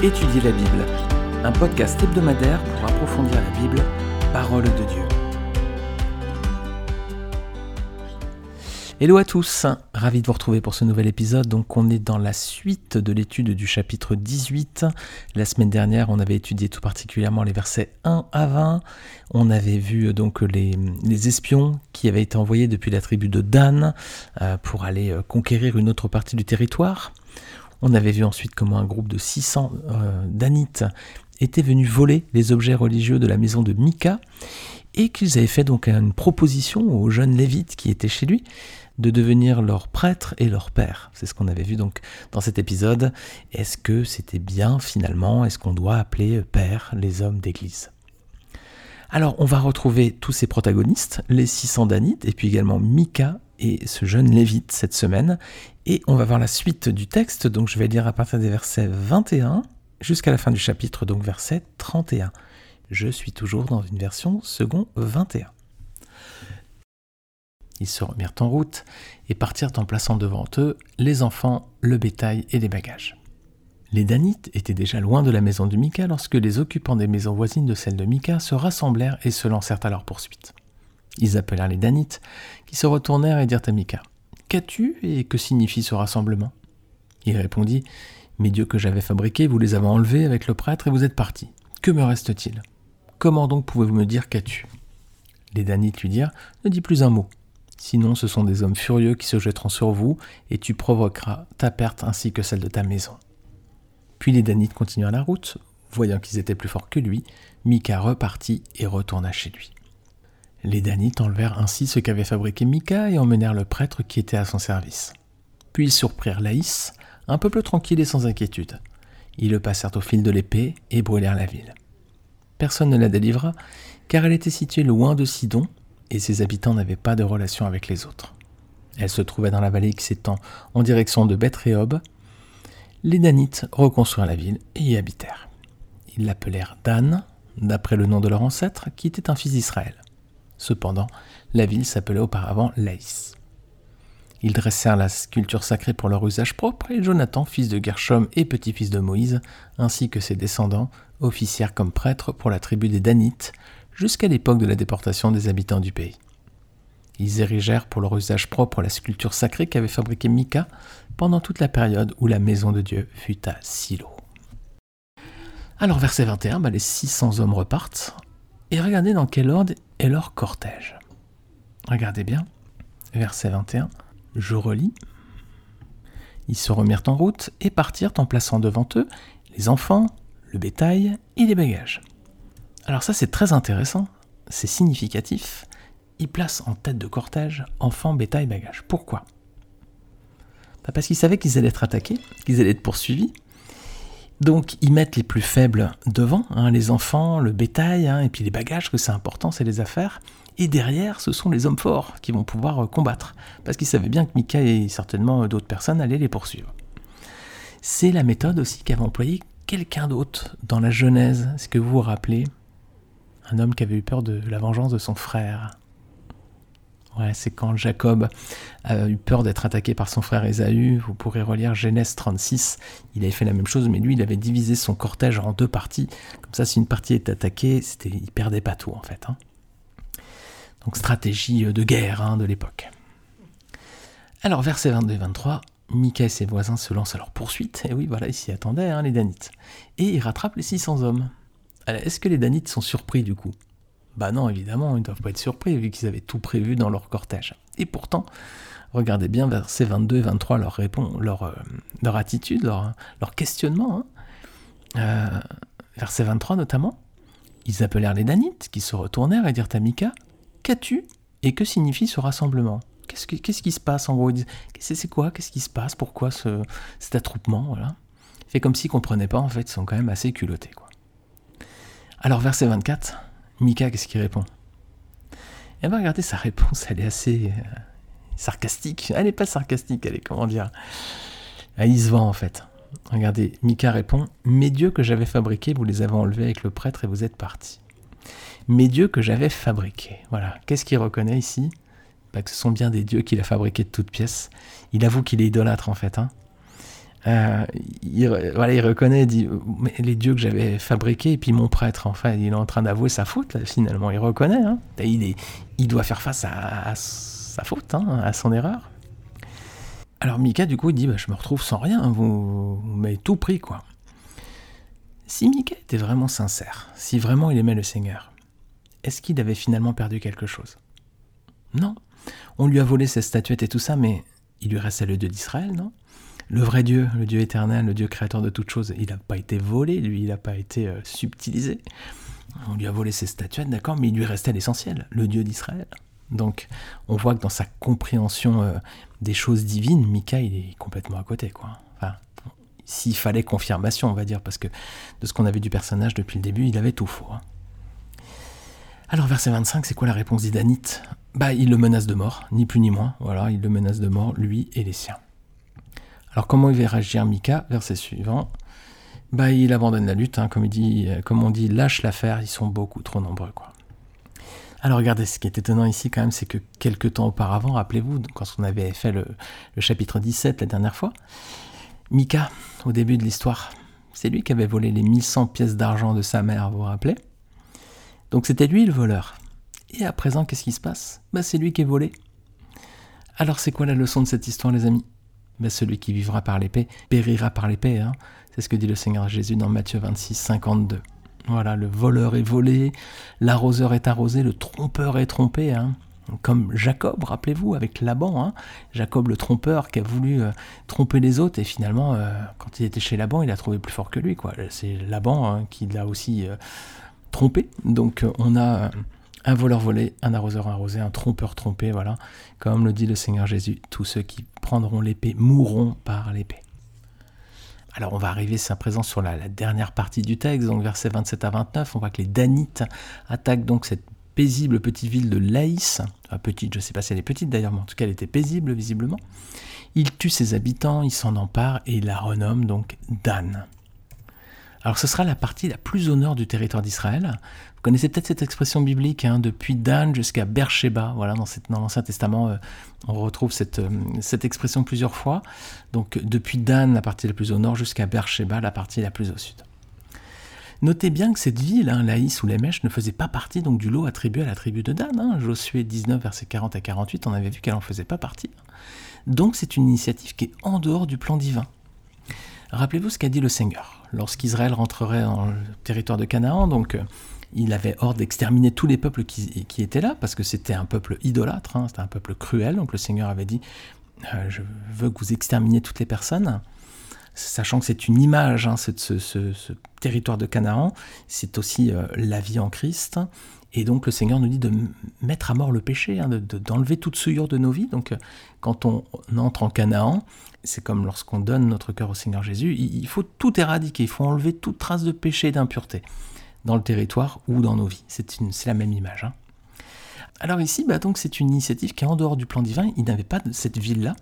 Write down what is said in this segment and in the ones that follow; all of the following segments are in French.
Étudier la Bible, un podcast hebdomadaire pour approfondir la Bible, parole de Dieu. Hello à tous, ravi de vous retrouver pour ce nouvel épisode. Donc on est dans la suite de l'étude du chapitre 18. La semaine dernière, on avait étudié tout particulièrement les versets 1 à 20. On avait vu donc les, espions qui avaient été envoyés depuis la tribu de Dan euh, pour aller euh, conquérir une autre partie du territoire. On avait vu ensuite comment un groupe de 600 euh, Danites était venu voler les objets religieux de la maison de Mika et qu'ils avaient fait donc une proposition aux jeunes lévites qui étaient chez lui de devenir leur prêtre et leur père. C'est ce qu'on avait vu donc dans cet épisode. Est-ce que c'était bien finalement? Est-ce qu'on doit appeler père les hommes d'église? Alors, on va retrouver tous ces protagonistes, les 600 Danites, et puis également Mika et ce jeune Lévite cette semaine. Et on va voir la suite du texte, donc je vais lire à partir des versets 21 jusqu'à la fin du chapitre, donc verset 31. Je suis toujours dans une version second 21. Ils se remirent en route et partirent en plaçant devant eux les enfants, le bétail et les bagages. Les Danites étaient déjà loin de la maison de Mika lorsque les occupants des maisons voisines de celle de Mika se rassemblèrent et se lancèrent à leur poursuite. Ils appelèrent les Danites, qui se retournèrent et dirent à Mika Qu'as-tu et que signifie ce rassemblement? Il répondit Mes dieux que j'avais fabriqués, vous les avez enlevés avec le prêtre et vous êtes partis. Que me reste-t-il? Comment donc pouvez-vous me dire qu'as-tu? Les Danites lui dirent Ne dis plus un mot. Sinon, ce sont des hommes furieux qui se jetteront sur vous, et tu provoqueras ta perte ainsi que celle de ta maison. Puis les Danites continuèrent la route. Voyant qu'ils étaient plus forts que lui, Mika repartit et retourna chez lui. Les Danites enlevèrent ainsi ce qu'avait fabriqué Mika et emmenèrent le prêtre qui était à son service. Puis ils surprirent Laïs, un peuple tranquille et sans inquiétude. Ils le passèrent au fil de l'épée et brûlèrent la ville. Personne ne la délivra, car elle était située loin de Sidon, et ses habitants n'avaient pas de relation avec les autres. Elle se trouvait dans la vallée qui s'étend en direction de Bethréob. Les Danites reconstruirent la ville et y habitèrent. Ils l'appelèrent Dan, d'après le nom de leur ancêtre, qui était un fils d'Israël. Cependant, la ville s'appelait auparavant Laïs. Ils dressèrent la sculpture sacrée pour leur usage propre, et Jonathan, fils de Gershom et petit-fils de Moïse, ainsi que ses descendants, officièrent comme prêtres pour la tribu des Danites, jusqu'à l'époque de la déportation des habitants du pays. Ils érigèrent pour leur usage propre la sculpture sacrée qu'avait fabriquée Mika pendant toute la période où la maison de Dieu fut à Silo. Alors verset 21, bah, les 600 hommes repartent, et regardez dans quel ordre est leur cortège. Regardez bien, verset 21, je relis. Ils se remirent en route et partirent en plaçant devant eux les enfants, le bétail et les bagages. Alors ça c'est très intéressant, c'est significatif. Ils placent en tête de cortège enfants, bétail, bagages. Pourquoi? Bah, Parce qu'ils savaient qu'ils allaient être attaqués, qu'ils allaient être poursuivis, donc ils mettent les plus faibles devant, hein, les enfants, le bétail, hein, et puis les bagages, que c'est important, c'est les affaires. Et derrière, ce sont les hommes forts qui vont pouvoir euh, combattre, parce qu'ils savaient bien que Mika et certainement euh, d'autres personnes allaient les poursuivre. C'est la méthode aussi qu'avait employée quelqu'un d'autre dans la Genèse. Est-ce que vous vous rappelez? Un homme qui avait eu peur de la vengeance de son frère c'est quand Jacob a eu peur d'être attaqué par son frère Ésaü. Vous pourrez relire Genèse 36. Il avait fait la même chose, mais lui, il avait divisé son cortège en deux parties. Comme ça, si une partie est attaquée, c'était, il perdait pas tout, en fait. Hein. Donc, stratégie de guerre hein, de l'époque. Alors, verset 22 et 23. Mika et ses voisins se lancent à leur poursuite. Et oui, voilà, ils s'y attendaient, hein, les Danites. Et ils rattrapent les 600 hommes. est-ce que les Danites sont surpris du coup? Bah non, évidemment, ils ne doivent pas être surpris vu qu'ils avaient tout prévu dans leur cortège. Et pourtant, regardez bien versets 22 et 23 leur, leur, euh, leur attitude, leur, leur questionnement. Hein. Euh, verset 23 notamment, ils appelèrent les Danites qui se retournèrent et dirent à Mika Qu'as-tu et que signifie ce rassemblement? Qu'est-ce qu'est-ce qui se passe en gros? C'est quoi? Qu'est-ce qui se passe? Pourquoi ce, cet attroupement? Voilà. Fait comme s'ils ne comprenaient pas, en fait, ils sont quand même assez culottés. Quoi. Alors, verset 24 Mika, qu'est-ce qu'il répond? Eh bien, regardez, sa réponse, elle est assez euh, sarcastique. Elle n'est pas sarcastique, elle est, comment dire Elle se vend, en fait. Regardez, Mika répond Mes dieux que j'avais fabriqués, vous les avez enlevés avec le prêtre et vous êtes partis. Mes dieux que j'avais fabriqués. Voilà. Qu'est-ce qu'il reconnaît ici? Bah, Que ce sont bien des dieux qu'il a fabriqués de toutes pièces. Il avoue qu'il est idolâtre, en fait. Hein. Euh, il, reconnaît, il dit mais les dieux que j'avais fabriqués, et puis mon prêtre, enfin, il est en train d'avouer sa faute, finalement, il reconnaît. Hein. il doit faire face à, sa faute, hein, à son erreur. Alors Mika, du coup, il dit bah, Je me retrouve sans rien, vous, vous m'avez tout pris, quoi. Si Mika était vraiment sincère, si vraiment il aimait le Seigneur, est-ce qu'il avait finalement perdu quelque chose? Non. On lui a volé ses statuettes et tout ça, mais il lui restait le Dieu d'Israël, non? Le vrai Dieu, le Dieu éternel, le Dieu créateur de toutes choses, il n'a pas été volé, lui, il n'a pas été euh, subtilisé. On lui a volé ses statuettes, d'accord, mais il lui restait l'essentiel, le Dieu d'Israël. Donc, on voit que dans sa compréhension euh, des choses divines, Mika, il est complètement à côté, quoi. Enfin, s'il fallait confirmation, on va dire, parce que de ce qu'on avait du personnage depuis le début, il avait tout faux. Hein. Alors, verset 25, c'est quoi la réponse d'Idanite? Bah, il le menace de mort, ni plus ni moins. Voilà, il le menace de mort, lui et les siens. Alors, comment il va réagir Mika Verset suivant. Bah, il abandonne la lutte, hein, euh, comme on dit, lâche l'affaire, ils sont beaucoup trop nombreux. Alors regardez, ce qui est étonnant ici quand même, c'est que quelques temps auparavant, rappelez-vous, quand on avait fait le, chapitre 17 la dernière fois, Mika, au début de l'histoire, c'est lui qui avait volé les 1100 pièces d'argent de sa mère, vous vous rappelez? Donc c'était lui le voleur. Et à présent, qu'est-ce qui se passe? Bah, C'est lui qui est volé. Alors c'est quoi la leçon de cette histoire, les amis? Celui qui vivra par l'épée périra par l'épée. Hein c'est ce que dit le Seigneur Jésus dans Matthieu 26, 52. Voilà, le voleur est volé, l'arroseur est arrosé, le trompeur est trompé. Hein. Comme Jacob, rappelez-vous, avec Laban, hein. Jacob le trompeur qui a voulu euh, tromper les autres et finalement, euh, quand il était chez Laban, il a trouvé plus fort que lui. Quoi. C'est Laban qui l'a aussi euh, trompé. Donc on a un voleur volé, un arroseur arrosé, un trompeur trompé, voilà. Comme le dit le Seigneur Jésus, tous ceux qui prendront l'épée mourront par l'épée. Alors on va arriver à présent sur la, dernière partie du texte, donc versets 27 à 29, on voit que les Danites attaquent donc cette paisible petite ville de Laïs, petite, je ne sais pas si elle est petite d'ailleurs, mais en tout cas elle était paisible visiblement. Il tue ses habitants, il s'en empare et il la renomme donc Dan. Alors ce sera la partie la plus au nord du territoire d'Israël. Vous connaissez peut-être cette expression biblique, hein, depuis Dan jusqu'à Beersheba. Voilà, dans, l'Ancien Testament, euh, on retrouve cette, euh, cette, expression plusieurs fois. Donc depuis Dan, la partie la plus au nord, jusqu'à Beersheba, la partie la plus au sud. Notez bien que cette ville, hein, Laïs ou Lémèche, ne faisait pas partie donc, du lot attribué à la tribu de Dan. Hein. Josué 19, versets 40 à 48, on avait vu qu'elle n'en faisait pas partie. Donc c'est une initiative qui est en dehors du plan divin. Rappelez-vous ce qu'a dit le Seigneur. Lorsqu'Israël rentrerait dans le territoire de Canaan, donc euh, il avait ordre d'exterminer tous les peuples qui, étaient là, parce que c'était un peuple idolâtre, hein, c'était un peuple cruel. Donc le Seigneur avait dit euh, Je veux que vous exterminiez toutes les personnes. Sachant que c'est une image, hein, ce, territoire de Canaan, c'est aussi euh, la vie en Christ. Et donc le Seigneur nous dit de mettre à mort le péché, hein, d'enlever toute souillure de nos vies. Donc quand on entre en Canaan, c'est comme lorsqu'on donne notre cœur au Seigneur Jésus, il faut tout éradiquer, il faut enlever toute trace de péché et d'impureté dans le territoire ou dans nos vies. C'est la même image. Hein. Alors ici, bah c'est une initiative qui est en dehors du plan divin, il n'avait pas cette ville-là.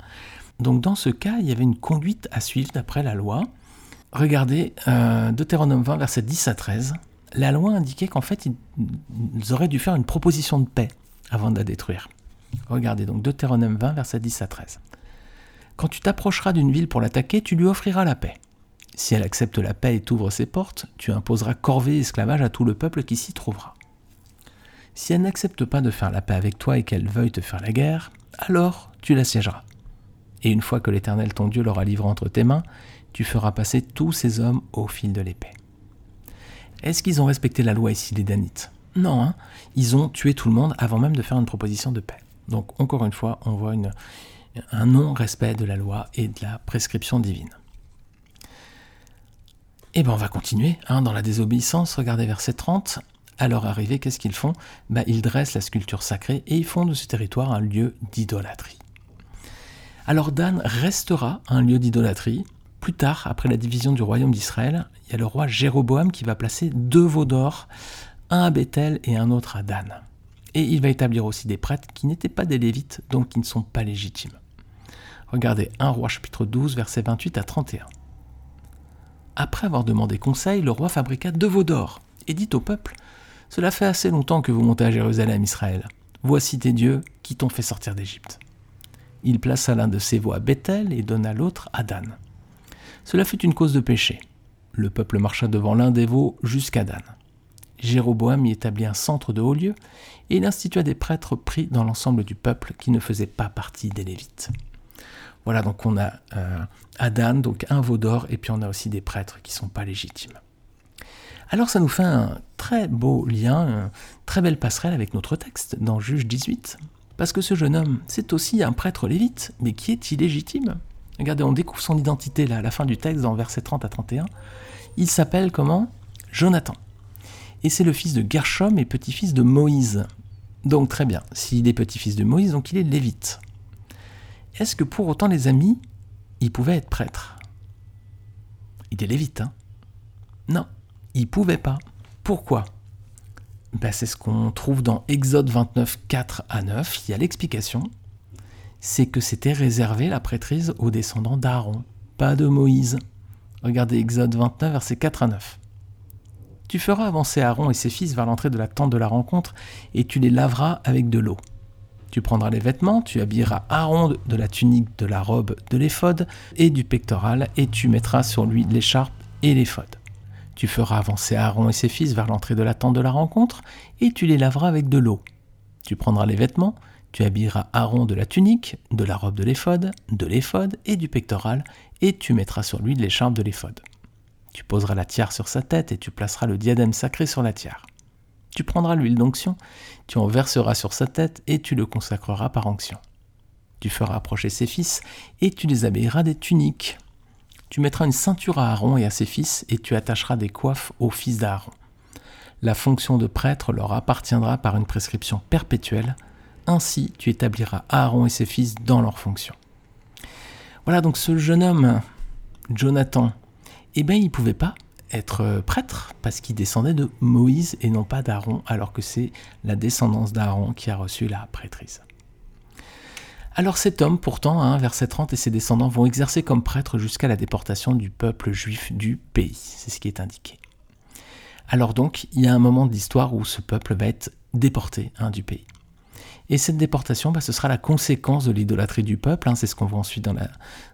Donc dans ce cas, il y avait une conduite à suivre d'après la loi. Regardez euh, Deutéronome 20, verset 10 à 13 la loi indiquait qu'en fait, ils auraient dû faire une proposition de paix avant de la détruire. Regardez donc Deutéronome 20, versets 10 à 13. Quand tu t'approcheras d'une ville pour l'attaquer, tu lui offriras la paix. Si elle accepte la paix et t'ouvre ses portes, tu imposeras corvée et esclavage à tout le peuple qui s'y trouvera. Si elle n'accepte pas de faire la paix avec toi et qu'elle veuille te faire la guerre, alors tu l'assiégeras. Et une fois que l'Éternel ton Dieu l'aura livré entre tes mains, tu feras passer tous ces hommes au fil de l'épée. Est-ce qu'ils ont respecté la loi ici, les Danites? Non, hein. ils ont tué tout le monde avant même de faire une proposition de paix. Donc encore une fois, on voit un non-respect de la loi et de la prescription divine. Et eh bien on va continuer hein, dans la désobéissance, regardez verset 30. À leur arrivée, qu'est-ce qu'ils font? Bah, Ils dressent la sculpture sacrée et ils font de ce territoire un lieu d'idolâtrie. Alors Dan restera un lieu d'idolâtrie, plus tard, après la division du royaume d'Israël, il y a le roi Jéroboam qui va placer deux veaux d'or, un à Bethel et un autre à Dan. Et il va établir aussi des prêtres qui n'étaient pas des lévites, donc qui ne sont pas légitimes. Regardez 1 roi chapitre 12, versets 28 à 31. Après avoir demandé conseil, le roi fabriqua deux veaux d'or et dit au peuple Cela fait assez longtemps que vous montez à Jérusalem, Israël. Voici tes dieux qui t'ont fait sortir d'Égypte. Il plaça l'un de ses veaux à Bethel et donna l'autre à Dan. Cela fut une cause de péché. Le peuple marcha devant l'un des veaux jusqu'à Dan. Jéroboam y établit un centre de haut lieu et il institua des prêtres pris dans l'ensemble du peuple qui ne faisaient pas partie des Lévites. Voilà, donc on a euh, Adan, donc un veau d'or, et puis on a aussi des prêtres qui ne sont pas légitimes. Alors ça nous fait un très beau lien, une très belle passerelle avec notre texte dans Juge 18, parce que ce jeune homme, c'est aussi un prêtre lévite, mais qui est illégitime. Regardez, on découvre son identité là à la fin du texte, dans versets 30 à 31. Il s'appelle comment? Jonathan. Et c'est le fils de Gershom et petit-fils de Moïse. Donc très bien, s'il est petit-fils de Moïse, donc il est lévite. Est-ce que pour autant les amis, il pouvait être prêtre? Il est lévite, hein? Non, il pouvait pas. Pourquoi? Ben, C'est ce qu'on trouve dans Exode 29, 4 à 9. Il y a l'explication. C'est que c'était réservé la prêtrise aux descendants d'Aaron, pas de Moïse. Regardez Exode 29, versets 4 à 9. Tu feras avancer Aaron et ses fils vers l'entrée de la tente de la rencontre, et tu les laveras avec de l'eau. Tu prendras les vêtements, tu habilleras Aaron de la tunique, de la robe, de l'éphod et du pectoral, et tu mettras sur lui l'écharpe et l'éphod. Tu feras avancer Aaron et ses fils vers l'entrée de la tente de la rencontre, et tu les laveras avec de l'eau. Tu prendras les vêtements, tu habilleras Aaron de la tunique, de la robe de l'éphod, de l'éphod et du pectoral, et tu mettras sur lui l'écharpe de l'éphod. Tu poseras la tiare sur sa tête et tu placeras le diadème sacré sur la tiare. Tu prendras l'huile d'onction, tu en verseras sur sa tête et tu le consacreras par onction. Tu feras approcher ses fils et tu les habilleras des tuniques. Tu mettras une ceinture à Aaron et à ses fils et tu attacheras des coiffes aux fils d'Aaron. La fonction de prêtre leur appartiendra par une prescription perpétuelle. Ainsi, tu établiras Aaron et ses fils dans leurs fonctions. Voilà donc ce jeune homme, Jonathan, eh bien il ne pouvait pas être euh, prêtre parce qu'il descendait de Moïse et non pas d'Aaron, alors que c'est la descendance d'Aaron qui a reçu la prêtrise. Alors cet homme, pourtant, hein, verset 30, et ses descendants vont exercer comme prêtre jusqu'à la déportation du peuple juif du pays. C'est ce qui est indiqué. Alors donc, il y a un moment de l'histoire où ce peuple va être déporté hein, du pays. Et cette déportation, bah, ce sera la conséquence de l'idolâtrie du peuple, hein, c'est ce qu'on voit ensuite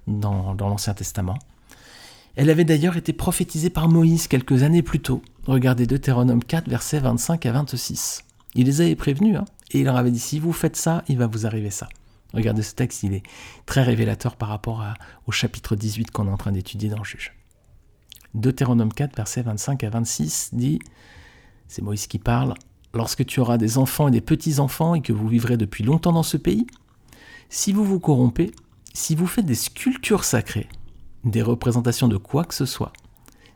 dans l'Ancien Testament. Elle avait d'ailleurs été prophétisée par Moïse quelques années plus tôt. Regardez Deutéronome 4, versets 25 à 26. Il les avait prévenus, hein, et il leur avait dit si vous faites ça, il va vous arriver ça. Regardez ce texte, il est très révélateur par rapport au chapitre 18 qu'on est en train d'étudier dans le juge. Deutéronome 4, versets 25 à 26 dit c'est Moïse qui parle Lorsque tu auras des enfants et des petits-enfants et que vous vivrez depuis longtemps dans ce pays, si vous vous corrompez, si vous faites des sculptures sacrées, des représentations de quoi que ce soit.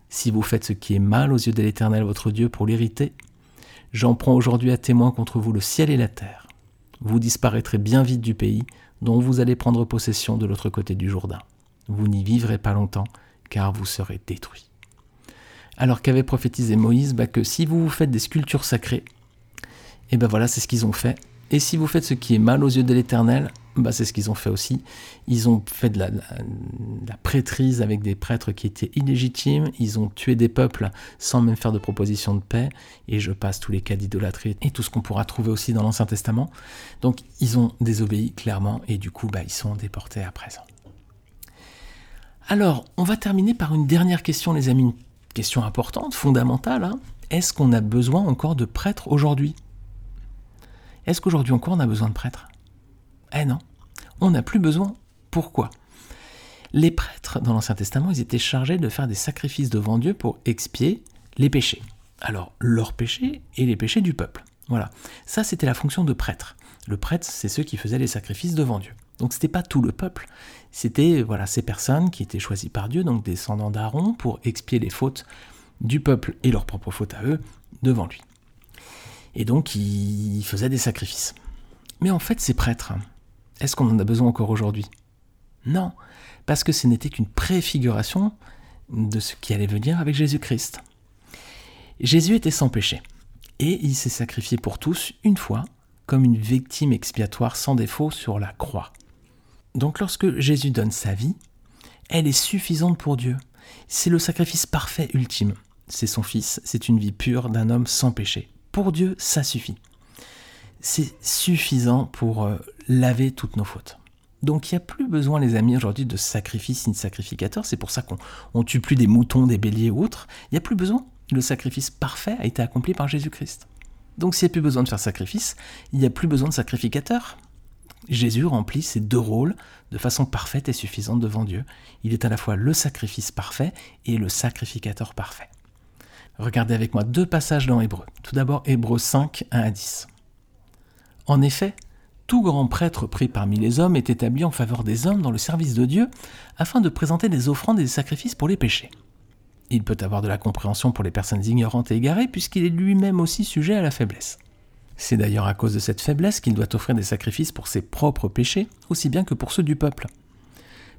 Si vous faites ce qui est mal aux yeux de l'Éternel votre Dieu pour l'irriter, j'en prends aujourd'hui à témoin contre vous le ciel et la terre. Vous disparaîtrez bien vite du pays dont vous allez prendre possession de l'autre côté du Jourdain. Vous n'y vivrez pas longtemps, car vous serez détruits. Alors qu'avait prophétisé Moïse bah Que si vous vous faites des sculptures sacrées, et ben voilà, c'est ce qu'ils ont fait. Et si vous faites ce qui est mal aux yeux de l'Éternel, bah, c'est ce qu'ils ont fait aussi. Ils ont fait de la, prêtrise avec des prêtres qui étaient illégitimes. Ils ont tué des peuples sans même faire de proposition de paix. Et je passe tous les cas d'idolâtrie et tout ce qu'on pourra trouver aussi dans l'Ancien Testament. Donc ils ont désobéi clairement et du coup bah, ils sont déportés à présent. Alors, on va terminer par une dernière question, les amis. Question importante, fondamentale. Hein. Est-ce qu'on a besoin encore de prêtres aujourd'hui? Est-ce qu'aujourd'hui encore on a besoin de prêtres? Eh non, on n'a plus besoin. Pourquoi? Les prêtres dans l'Ancien Testament, ils étaient chargés de faire des sacrifices devant Dieu pour expier les péchés. Alors, leurs péchés et les péchés du peuple. Voilà. Ça, c'était la fonction de prêtre. Le prêtre, c'est ceux qui faisaient les sacrifices devant Dieu. Donc, ce n'était pas tout le peuple. C'était voilà ces personnes qui étaient choisies par Dieu, donc descendants d'Aaron, pour expier les fautes du peuple et leurs propres fautes à eux devant lui. Et donc, ils faisaient des sacrifices. Mais en fait, ces prêtres, est-ce qu'on en a besoin encore aujourd'hui? Non, parce que ce n'était qu'une préfiguration de ce qui allait venir avec Jésus-Christ. Jésus était sans péché, et il s'est sacrifié pour tous une fois, comme une victime expiatoire sans défaut sur la croix. Donc lorsque Jésus donne sa vie, elle est suffisante pour Dieu. C'est le sacrifice parfait ultime. C'est son Fils, c'est une vie pure d'un homme sans péché. Pour Dieu, ça suffit c'est suffisant pour euh, laver toutes nos fautes. Donc il n'y a plus besoin, les amis, aujourd'hui de sacrifice ni de sacrificateur. C'est pour ça qu'on ne tue plus des moutons, des béliers ou autres. Il n'y a plus besoin. Le sacrifice parfait a été accompli par Jésus-Christ. Donc s'il n'y a plus besoin de faire sacrifice, il n'y a plus besoin de sacrificateur. Jésus remplit ces deux rôles de façon parfaite et suffisante devant Dieu. Il est à la fois le sacrifice parfait et le sacrificateur parfait. Regardez avec moi deux passages dans Hébreu. Tout d'abord Hébreu 5, 1 à 10. En effet, tout grand prêtre pris parmi les hommes est établi en faveur des hommes dans le service de Dieu afin de présenter des offrandes et des sacrifices pour les péchés. Il peut avoir de la compréhension pour les personnes ignorantes et égarées puisqu'il est lui-même aussi sujet à la faiblesse. C'est d'ailleurs à cause de cette faiblesse qu'il doit offrir des sacrifices pour ses propres péchés, aussi bien que pour ceux du peuple.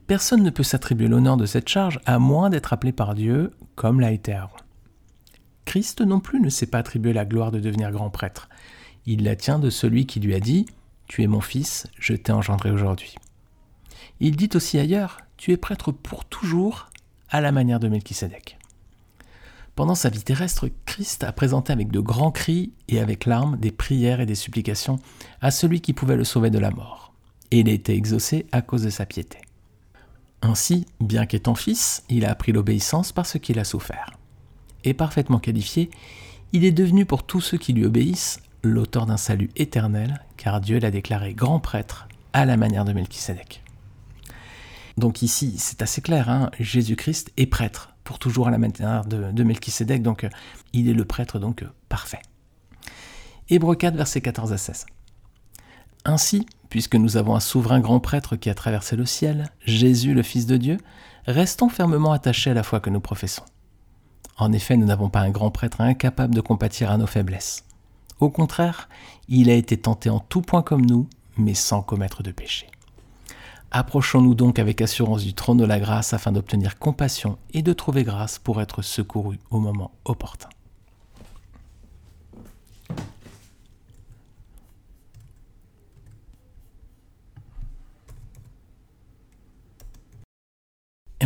Personne ne peut s'attribuer l'honneur de cette charge à moins d'être appelé par Dieu, comme l'a été. Christ non plus ne s'est pas attribué la gloire de devenir grand prêtre. Il la tient de celui qui lui a dit Tu es mon fils, je t'ai engendré aujourd'hui. Il dit aussi ailleurs Tu es prêtre pour toujours, à la manière de Melchisédek. Pendant sa vie terrestre, Christ a présenté avec de grands cris et avec larmes des prières et des supplications à celui qui pouvait le sauver de la mort. Et il a été exaucé à cause de sa piété. Ainsi, bien qu'étant fils, il a appris l'obéissance par ce qu'il a souffert. Parfaitement qualifié, il est devenu pour tous ceux qui lui obéissent l'auteur d'un salut éternel, car Dieu l'a déclaré grand prêtre à la manière de Melchisédek. Donc ici, c'est assez clair, hein, Jésus-Christ est prêtre pour toujours à la manière de, de Melchisédek, donc euh, il est le prêtre donc euh, parfait. Hébreu 4, versets 14 à 16. Ainsi, puisque nous avons un souverain grand prêtre qui a traversé le ciel, Jésus le Fils de Dieu, restons fermement attachés à la foi que nous professons. En effet, nous n'avons pas un grand prêtre incapable de compatir à nos faiblesses. Au contraire, il a été tenté en tout point comme nous, mais sans commettre de péché. Approchons-nous donc avec assurance du trône de la grâce afin d'obtenir compassion et de trouver grâce pour être secourus au moment opportun.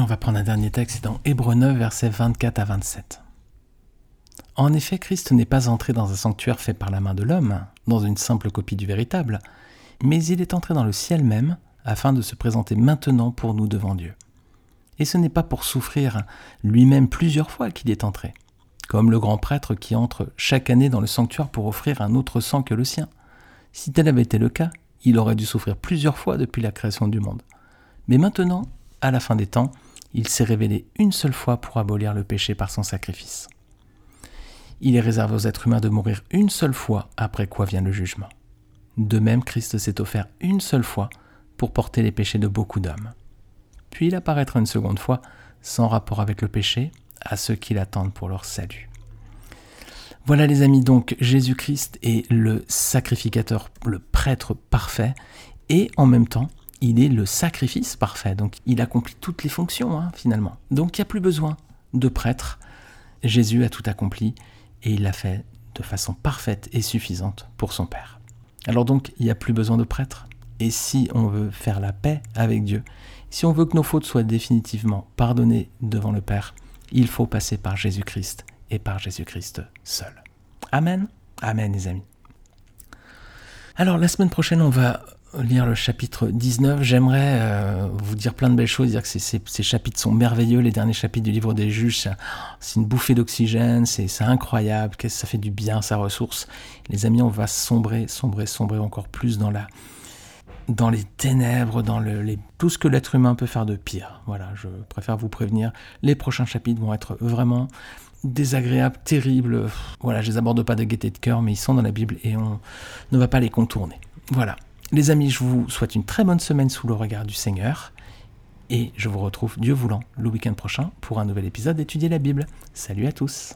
Et on va prendre un dernier texte dans Hébreu 9, versets 24 à 27. En effet, Christ n'est pas entré dans un sanctuaire fait par la main de l'homme, dans une simple copie du véritable, mais il est entré dans le ciel même, afin de se présenter maintenant pour nous devant Dieu. Et ce n'est pas pour souffrir lui-même plusieurs fois qu'il est entré, comme le grand prêtre qui entre chaque année dans le sanctuaire pour offrir un autre sang que le sien. Si tel avait été le cas, il aurait dû souffrir plusieurs fois depuis la création du monde. Mais maintenant, à la fin des temps, il s'est révélé une seule fois pour abolir le péché par son sacrifice. Il est réservé aux êtres humains de mourir une seule fois, après quoi vient le jugement. De même, Christ s'est offert une seule fois pour porter les péchés de beaucoup d'hommes. Puis il apparaîtra une seconde fois, sans rapport avec le péché, à ceux qui l'attendent pour leur salut. Voilà les amis, donc Jésus-Christ est le sacrificateur, le prêtre parfait, et en même temps, il est le sacrifice parfait. Donc il accomplit toutes les fonctions hein, finalement. Donc il n'y a plus besoin de prêtre. Jésus a tout accompli et il l'a fait de façon parfaite et suffisante pour son Père. Alors donc il n'y a plus besoin de prêtre. Et si on veut faire la paix avec Dieu, si on veut que nos fautes soient définitivement pardonnées devant le Père, il faut passer par Jésus-Christ et par Jésus-Christ seul. Amen. Amen les amis. Alors la semaine prochaine, on va lire le chapitre 19. J'aimerais euh, vous dire plein de belles choses, dire que ces, chapitres sont merveilleux. Les derniers chapitres du livre des juges, c'est une bouffée d'oxygène, c'est incroyable, que ça fait du bien, ça ressource. Les amis, on va sombrer, sombrer, sombrer encore plus dans la, dans les ténèbres, dans le, tout ce que l'être humain peut faire de pire. Voilà, je préfère vous prévenir. Les prochains chapitres vont être vraiment désagréables, terribles. Voilà, je les aborde pas de gaieté de cœur, mais ils sont dans la Bible et on ne va pas les contourner. Voilà. Les amis, je vous souhaite une très bonne semaine sous le regard du Seigneur. Et je vous retrouve, Dieu voulant, le week-end prochain pour un nouvel épisode d'Étudier la Bible. Salut à tous